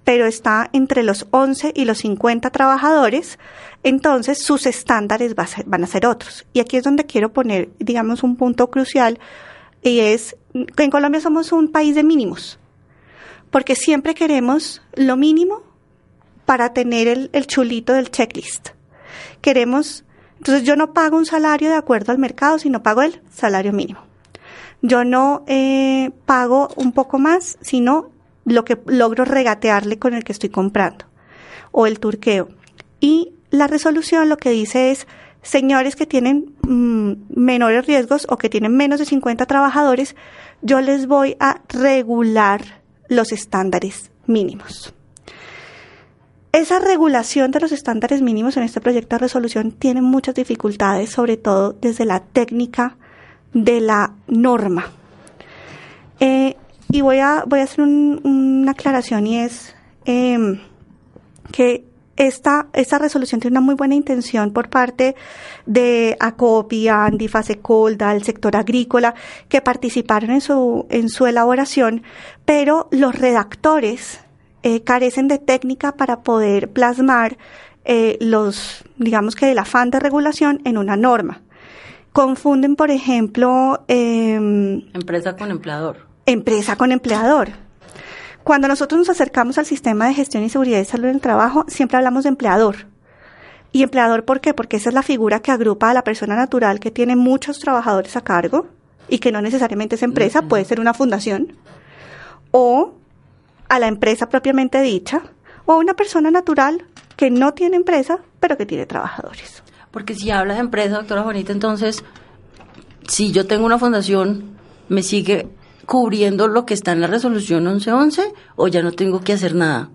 pero está entre los 11 y los 50 trabajadores, entonces sus estándares van a ser otros. Y aquí es donde quiero poner, digamos, un punto crucial, y es que en Colombia somos un país de mínimos, porque siempre queremos lo mínimo para tener el, chulito del checklist. Queremos entonces yo no pago un salario de acuerdo al mercado, sino pago el salario mínimo. Yo no eh, pago un poco más, sino lo que logro regatearle con el que estoy comprando o el turqueo. Y la resolución lo que dice es, señores que tienen mm, menores riesgos o que tienen menos de 50 trabajadores, yo les voy a regular los estándares mínimos. Esa regulación de los estándares mínimos en este proyecto de resolución tiene muchas dificultades, sobre todo desde la técnica de la norma. Eh, y voy a, voy a hacer una aclaración y es em, que esta, esta resolución tiene una muy buena intención por parte de Acopia, Andifasecolda, el sector agrícola, que participaron en su, en su elaboración, pero los redactores eh, carecen de técnica para poder plasmar eh, los, digamos que el afán de regulación en una norma. Confunden, por ejemplo... Em, empresa con empleador. Empresa con empleador. Cuando nosotros nos acercamos al sistema de gestión y seguridad y salud en el trabajo, siempre hablamos de empleador. ¿Y empleador por qué? Porque esa es la figura que agrupa a la persona natural que tiene muchos trabajadores a cargo y que no necesariamente es empresa, puede ser una fundación. O a la empresa propiamente dicha o a una persona natural que no tiene empresa, pero que tiene trabajadores. Porque si habla de empresa, doctora Juanita, entonces, si yo tengo una fundación, ¿me sigue cubriendo lo que está en la resolución 1111 o ya no tengo que hacer nada?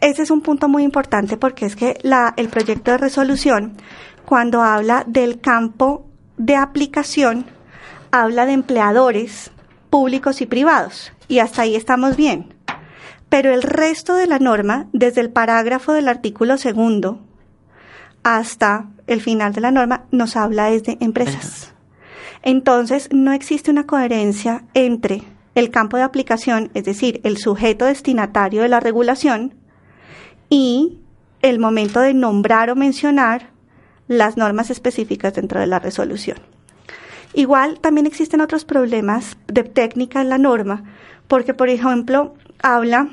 Ese es un punto muy importante porque es que la, el proyecto de resolución, cuando habla del campo de aplicación, habla de empleadores públicos y privados. Y hasta ahí estamos bien. Pero el resto de la norma, desde el parágrafo del artículo segundo hasta el final de la norma, nos habla desde empresas. Entonces, no existe una coherencia entre el campo de aplicación, es decir, el sujeto destinatario de la regulación, y el momento de nombrar o mencionar las normas específicas dentro de la resolución. Igual también existen otros problemas de técnica en la norma, porque por ejemplo habla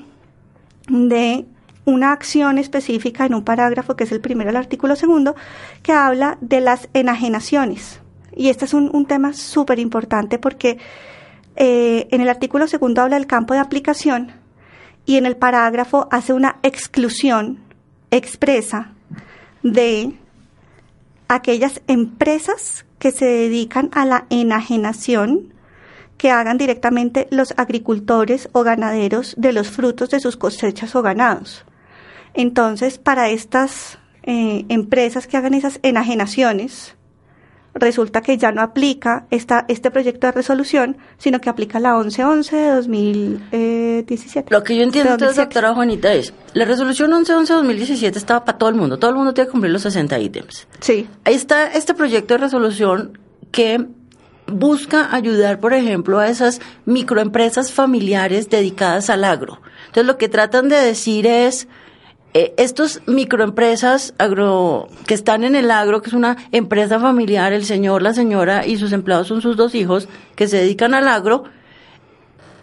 de una acción específica en un parágrafo que es el primero del artículo segundo, que habla de las enajenaciones. Y este es un, tema súper importante porque eh, en el artículo segundo habla del campo de aplicación y en el parágrafo hace una exclusión expresa de aquellas empresas que se dedican a la enajenación que hagan directamente los agricultores o ganaderos de los frutos de sus cosechas o ganados. Entonces, para estas eh, empresas que hagan esas enajenaciones, resulta que ya no aplica esta, este proyecto de resolución, sino que aplica la 1111 de 2017. Lo que yo entiendo entonces, doctora Juanita, es, la resolución 1111 de 2017 estaba para todo el mundo, todo el mundo tiene que cumplir los 60 ítems. Sí. Ahí está este proyecto de resolución que busca ayudar, por ejemplo, a esas microempresas familiares dedicadas al agro. Entonces, lo que tratan de decir es, eh, estos microempresas agro que están en el agro, que es una empresa familiar, el señor, la señora y sus empleados son sus dos hijos que se dedican al agro,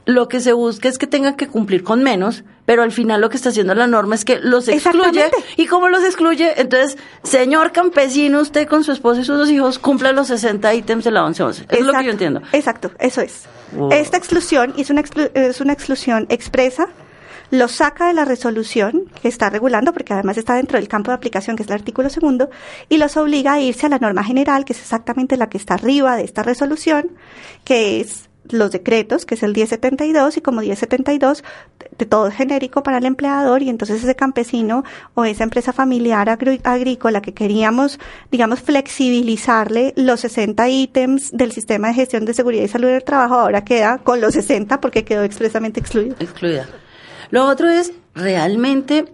lo que se busca es que tengan que cumplir con menos, pero al final lo que está haciendo la norma es que los excluye. ¿Y cómo los excluye? Entonces, señor campesino, usted con su esposa y sus dos hijos cumple los 60 ítems de la 1111. Eso es lo que yo entiendo. Exacto, eso es. Esta exclusión es una, es una exclusión expresa lo saca de la resolución que está regulando, porque además está dentro del campo de aplicación, que es el artículo segundo, y los obliga a irse a la norma general, que es exactamente la que está arriba de esta resolución, que es los decretos, que es el 1072, y como 1072, de todo genérico para el empleador, y entonces ese campesino o esa empresa familiar agrícola que queríamos, digamos, flexibilizarle los 60 ítems del sistema de gestión de seguridad y salud del trabajo, ahora queda con los 60 porque quedó expresamente excluido. Excluida. Lo otro es realmente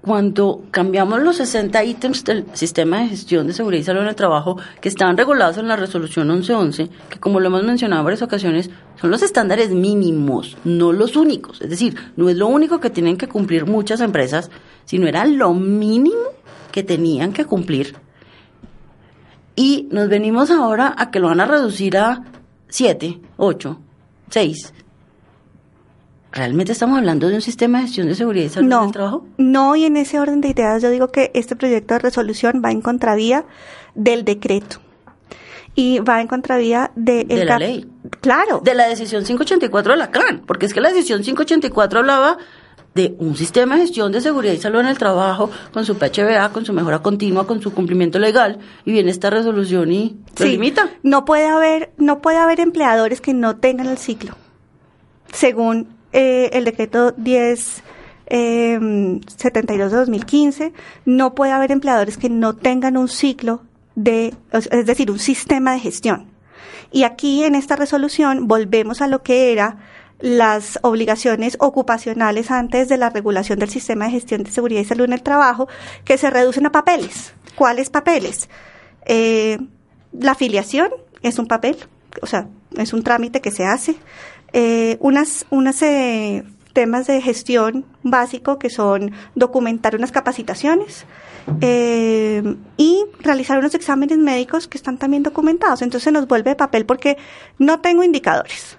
cuando cambiamos los 60 ítems del sistema de gestión de seguridad y salud en el trabajo que estaban regulados en la resolución 1111, que como lo hemos mencionado en varias ocasiones, son los estándares mínimos, no los únicos. Es decir, no es lo único que tienen que cumplir muchas empresas, sino era lo mínimo que tenían que cumplir. Y nos venimos ahora a que lo van a reducir a 7, 8, 6, ¿Realmente estamos hablando de un sistema de gestión de seguridad y salud no, trabajo? No, y en ese orden de ideas yo digo que este proyecto de resolución va en contravía del decreto y va en contravía de, de la ley. Claro. De la decisión 584 de la CAN, porque es que la decisión 584 hablaba de un sistema de gestión de seguridad y salud en el trabajo con su PHBA, con su mejora continua, con su cumplimiento legal y viene esta resolución y lo limita. No puede haber no puede haber empleadores que no tengan el ciclo. Según eh, el decreto 10 72 de 2015, no puede haber empleadores que no tengan un ciclo de, es decir, un sistema de gestión. Y aquí en esta resolución volvemos a lo que era las obligaciones ocupacionales antes de la regulación del sistema de gestión de seguridad y salud en el trabajo, que se reducen a papeles. ¿Cuáles papeles? Eh, la afiliación es un papel, o sea, es un trámite que se hace eh, unas, unas eh, temas de gestión básico que son documentar unas capacitaciones eh, y realizar unos exámenes médicos que están también documentados. Entonces se nos vuelve de papel porque no tengo indicadores,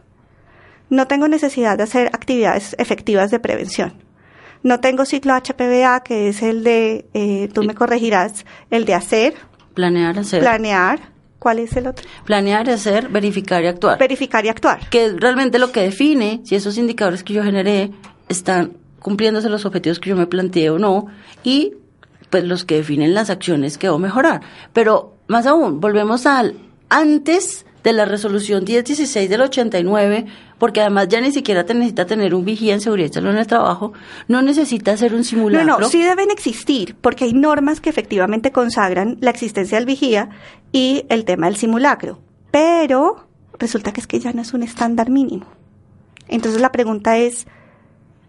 no tengo necesidad de hacer actividades efectivas de prevención. No tengo ciclo HPVA, que es el de, eh, tú me corregirás, el de hacer. Planear, hacer. Planear ¿Cuál es el otro? Planear, hacer, verificar y actuar. Verificar y actuar. Que realmente lo que define si esos indicadores que yo generé están cumpliéndose los objetivos que yo me planteé o no y pues los que definen las acciones que debo mejorar. Pero más aún, volvemos al antes de la resolución 1016 del 89, porque además ya ni siquiera te necesita tener un vigía en seguridad en el trabajo, no necesita hacer un simulacro. No, no, sí deben existir, porque hay normas que efectivamente consagran la existencia del vigía y el tema del simulacro, pero resulta que es que ya no es un estándar mínimo. Entonces la pregunta es,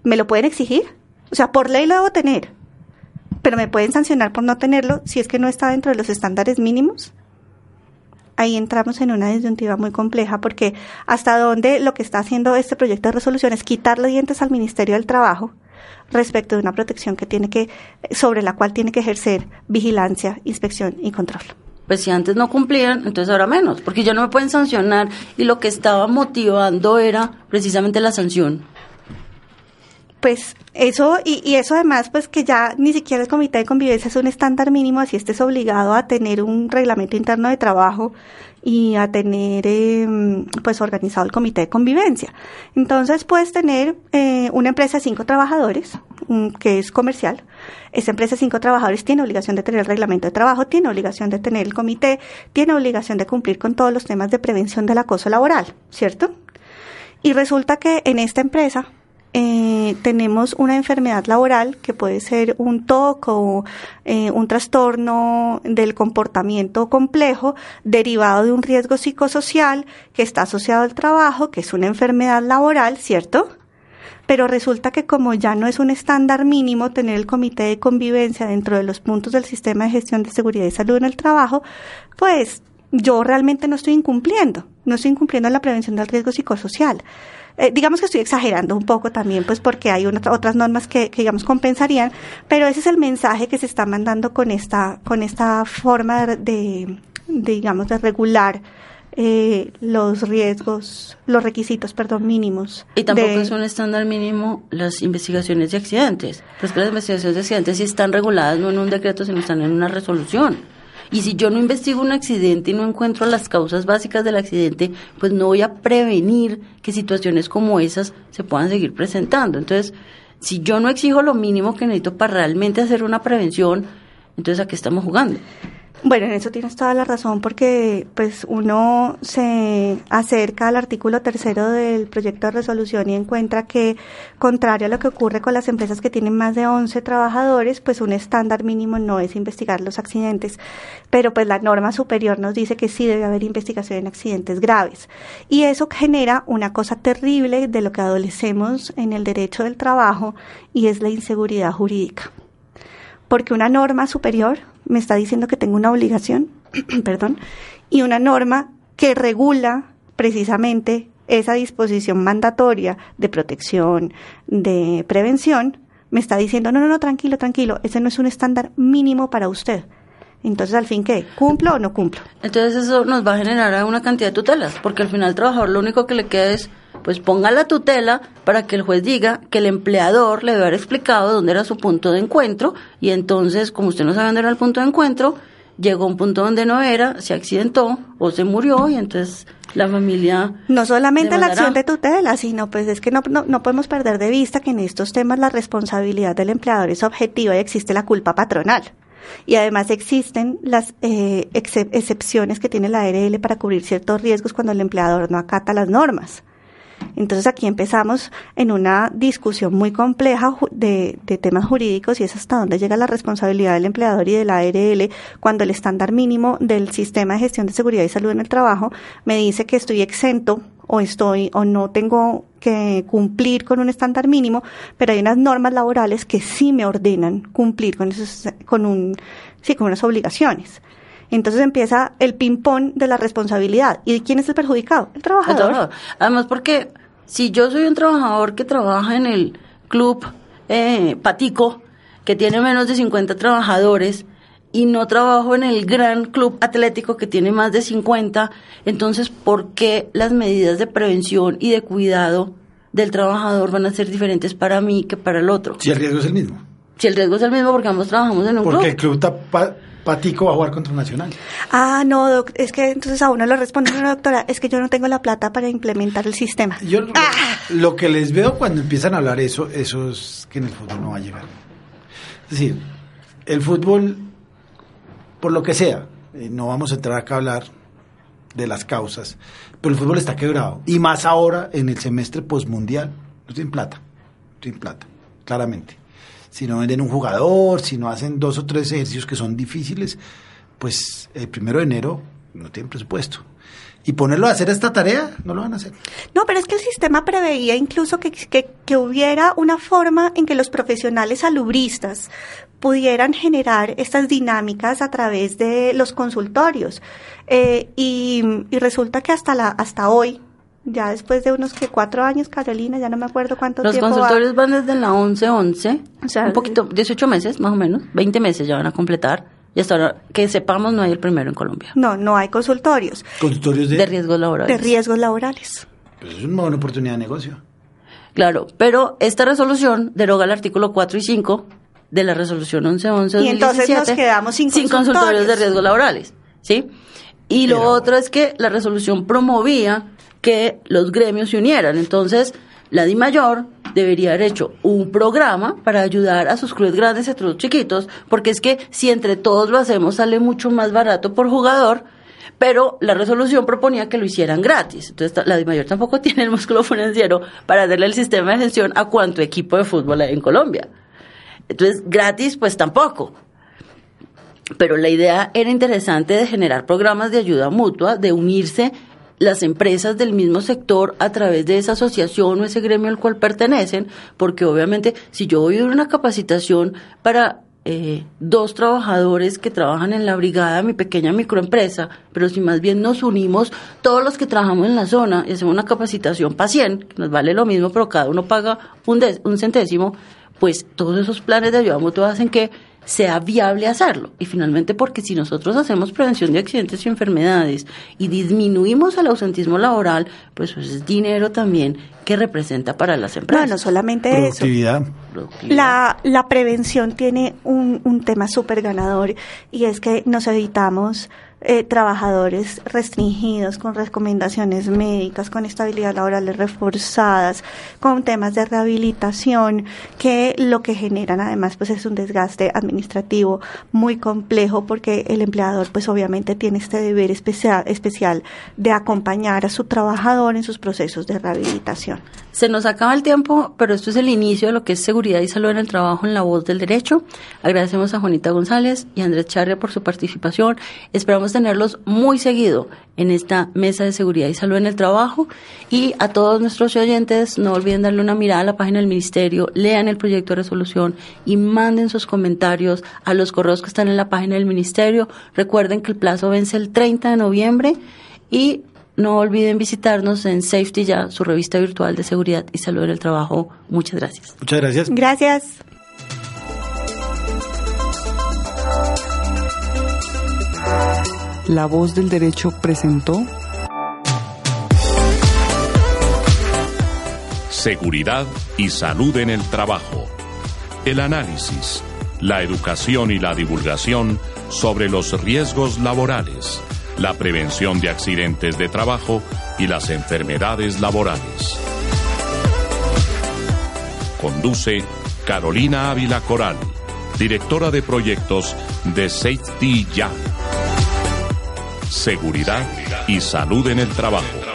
¿me lo pueden exigir? O sea, por ley lo debo tener, pero me pueden sancionar por no tenerlo si es que no está dentro de los estándares mínimos ahí entramos en una disyuntiva muy compleja porque hasta dónde lo que está haciendo este proyecto de resolución es quitarle dientes al Ministerio del Trabajo respecto de una protección que tiene que sobre la cual tiene que ejercer vigilancia, inspección y control. Pues si antes no cumplían, entonces ahora menos, porque ya no me pueden sancionar y lo que estaba motivando era precisamente la sanción pues eso, y, y, eso además, pues que ya ni siquiera el comité de convivencia es un estándar mínimo, así estés obligado a tener un reglamento interno de trabajo y a tener, em, pues, organizado el comité de convivencia. Entonces, puedes tener eh, una empresa de cinco trabajadores, que es comercial. Esa empresa de cinco trabajadores tiene obligación de tener el reglamento de trabajo, tiene obligación de tener el comité, tiene obligación de cumplir con todos los temas de prevención del acoso laboral, ¿cierto? Y resulta que en esta empresa, eh, tenemos una enfermedad laboral que puede ser un TOC o eh, un trastorno del comportamiento complejo derivado de un riesgo psicosocial que está asociado al trabajo, que es una enfermedad laboral, ¿cierto? Pero resulta que como ya no es un estándar mínimo tener el comité de convivencia dentro de los puntos del sistema de gestión de seguridad y salud en el trabajo, pues yo realmente no estoy incumpliendo, no estoy incumpliendo la prevención del riesgo psicosocial. Eh, digamos que estoy exagerando un poco también, pues porque hay otras normas que, digamos compensarían, pero ese es el mensaje que se está mandando con esta, con esta forma de, digamos, de regular eh, los riesgos, los requisitos, perdón, mínimos. Y tampoco es un estándar mínimo las investigaciones de accidentes. Pues que las investigaciones de accidentes sí están reguladas no en un decreto, sino están en una resolución. Y si yo no investigo un accidente y no encuentro las causas básicas del accidente, pues no voy a prevenir que situaciones como esas se puedan seguir presentando. Entonces, si yo no exijo lo mínimo que necesito para realmente hacer una prevención, entonces ¿a qué estamos jugando? Bueno, en eso tienes toda la razón porque pues uno se acerca al artículo tercero del proyecto de resolución y encuentra que contrario a lo que ocurre con las empresas que tienen más de 11 trabajadores, pues un estándar mínimo no es investigar los accidentes, pero pues la norma superior nos dice que sí debe haber investigación en accidentes graves. Y eso genera una cosa terrible de lo que adolecemos en el derecho del trabajo y es la inseguridad jurídica. Porque una norma superior me está diciendo que tengo una obligación, [clears throat] perdón, y una norma que regula precisamente esa disposición mandatoria de protección, de prevención, me está diciendo, no, no, no, tranquilo, tranquilo, ese no es un estándar mínimo para usted. Entonces, al fin, ¿qué? ¿Cumplo o no cumplo? Entonces, eso nos va a generar una cantidad de tutelas, porque al final al trabajador lo único que le queda es, pues ponga la tutela para que el juez diga que el empleador le debe haber explicado dónde era su punto de encuentro, y entonces, como usted no sabe dónde era el punto de encuentro, llegó a un punto donde no era, se accidentó o se murió, y entonces la familia... No solamente la acción de tutela, sino pues es que no, no, no podemos perder de vista que en estos temas la responsabilidad del empleador es objetiva y existe la culpa patronal. Y además existen las eh, excepciones que tiene la ARL para cubrir ciertos riesgos cuando el empleador no acata las normas. Entonces aquí empezamos en una discusión muy compleja de, de, temas jurídicos y es hasta dónde llega la responsabilidad del empleador y de la ARL cuando el estándar mínimo del sistema de gestión de seguridad y salud en el trabajo me dice que estoy exento o estoy o no tengo que cumplir con un estándar mínimo, pero hay unas normas laborales que sí me ordenan cumplir con esos, con un sí con unas obligaciones. Entonces empieza el ping-pong de la responsabilidad. ¿Y quién es el perjudicado? El trabajador. el trabajador. Además, porque si yo soy un trabajador que trabaja en el club eh, Patico, que tiene menos de 50 trabajadores, y no trabajo en el gran club atlético que tiene más de 50, entonces, ¿por qué las medidas de prevención y de cuidado del trabajador van a ser diferentes para mí que para el otro? Si el riesgo es el mismo. Si el riesgo es el mismo porque ambos trabajamos en un club. Porque el club Patico va a jugar contra un Nacional. Ah, no, es que entonces a uno le responde, no, doctora, es que yo no tengo la plata para implementar el sistema. Yo ah. lo, que les veo cuando empiezan a hablar eso, eso es que en el fútbol no va a llegar. Es decir, el fútbol por lo que sea. Eh, no vamos a entrar acá a hablar de las causas, pero el fútbol está quebrado. Y más ahora en el semestre postmundial, no tienen plata, no tienen plata, claramente. Si no venden un jugador, si no hacen dos o tres ejercicios que son difíciles, pues el primero de enero no tienen presupuesto y ponerlo a hacer esta tarea, no lo van a hacer. No, pero es que el sistema preveía incluso que, que, hubiera una forma en que los profesionales alubristas pudieran generar estas dinámicas a través de los consultorios. Eh, y, y, resulta que hasta, la, hasta hoy, ya después de unos que cuatro años, Carolina, ya no me acuerdo cuánto los tiempo. Los consultorios van desde la 11-11, o sea, un poquito, 18 meses más o menos, 20 meses ya van a completar y hasta ahora, que sepamos, no hay el primero en Colombia. No, no hay consultorios. ¿Consultorios de? De riesgos laborales. De riesgos laborales. Pues es una buena oportunidad de negocio. Claro, pero esta resolución deroga el artículo 4 y 5 de la resolución 1111 Y entonces nos quedamos sin, sin consultorios de riesgos laborales, ¿sí? Y lo otro es que la resolución promovía que los gremios se unieran. Entonces, la Di Mayor debería haber hecho un programa para ayudar a sus clubes grandes y a sus chiquitos, porque es que si entre todos lo hacemos sale mucho más barato por jugador, pero la resolución proponía que lo hicieran gratis. Entonces la Di Mayor tampoco [laughs] tiene el músculo financiero para darle el sistema de gestión a cuánto equipo de fútbol hay en Colombia. Entonces, gratis, pues tampoco. Pero la idea era interesante de generar programas de ayuda mutua, de unirse las empresas del mismo sector a través de esa asociación o ese gremio al cual pertenecen, porque obviamente si yo voy a una capacitación para eh, dos trabajadores que trabajan en la brigada, mi pequeña microempresa, pero si más bien nos unimos todos los que trabajamos en la zona y hacemos una capacitación para 100, que nos vale lo mismo, pero cada uno paga un, un centésimo, pues todos esos planes de ayuda mutua hacen que sea viable hacerlo. Y finalmente porque si nosotros hacemos prevención de accidentes y enfermedades y disminuimos el ausentismo laboral, pues es dinero también que representa para las empresas. No, no solamente eso. La, la prevención tiene un, un tema súper ganador y es que nos evitamos eh, trabajadores restringidos, con recomendaciones médicas, con estabilidad laborales reforzadas, con temas de rehabilitación, que lo que generan además pues es un desgaste administrativo muy complejo porque el empleador pues obviamente tiene este deber especial, especial de acompañar a su trabajador en sus procesos de rehabilitación. Se nos acaba el tiempo, pero esto es el inicio de lo que es seguridad y salud en el trabajo en la voz del derecho. Agradecemos a Juanita González y a Andrés Charria por su participación. Esperamos tenerlos muy seguido en esta mesa de seguridad y salud en el trabajo. Y a todos nuestros oyentes, no olviden darle una mirada a la página del Ministerio, lean el proyecto de resolución y manden sus comentarios a los correos que están en la página del Ministerio. Recuerden que el plazo vence el 30 de noviembre y no olviden visitarnos en Safety Ya, su revista virtual de seguridad y salud en el trabajo. Muchas gracias. Muchas gracias. Gracias. La voz del derecho presentó Seguridad y salud en el trabajo. El análisis, la educación y la divulgación sobre los riesgos laborales la prevención de accidentes de trabajo y las enfermedades laborales. Conduce Carolina Ávila Coral, directora de proyectos de Safety Ya. Seguridad y salud en el trabajo.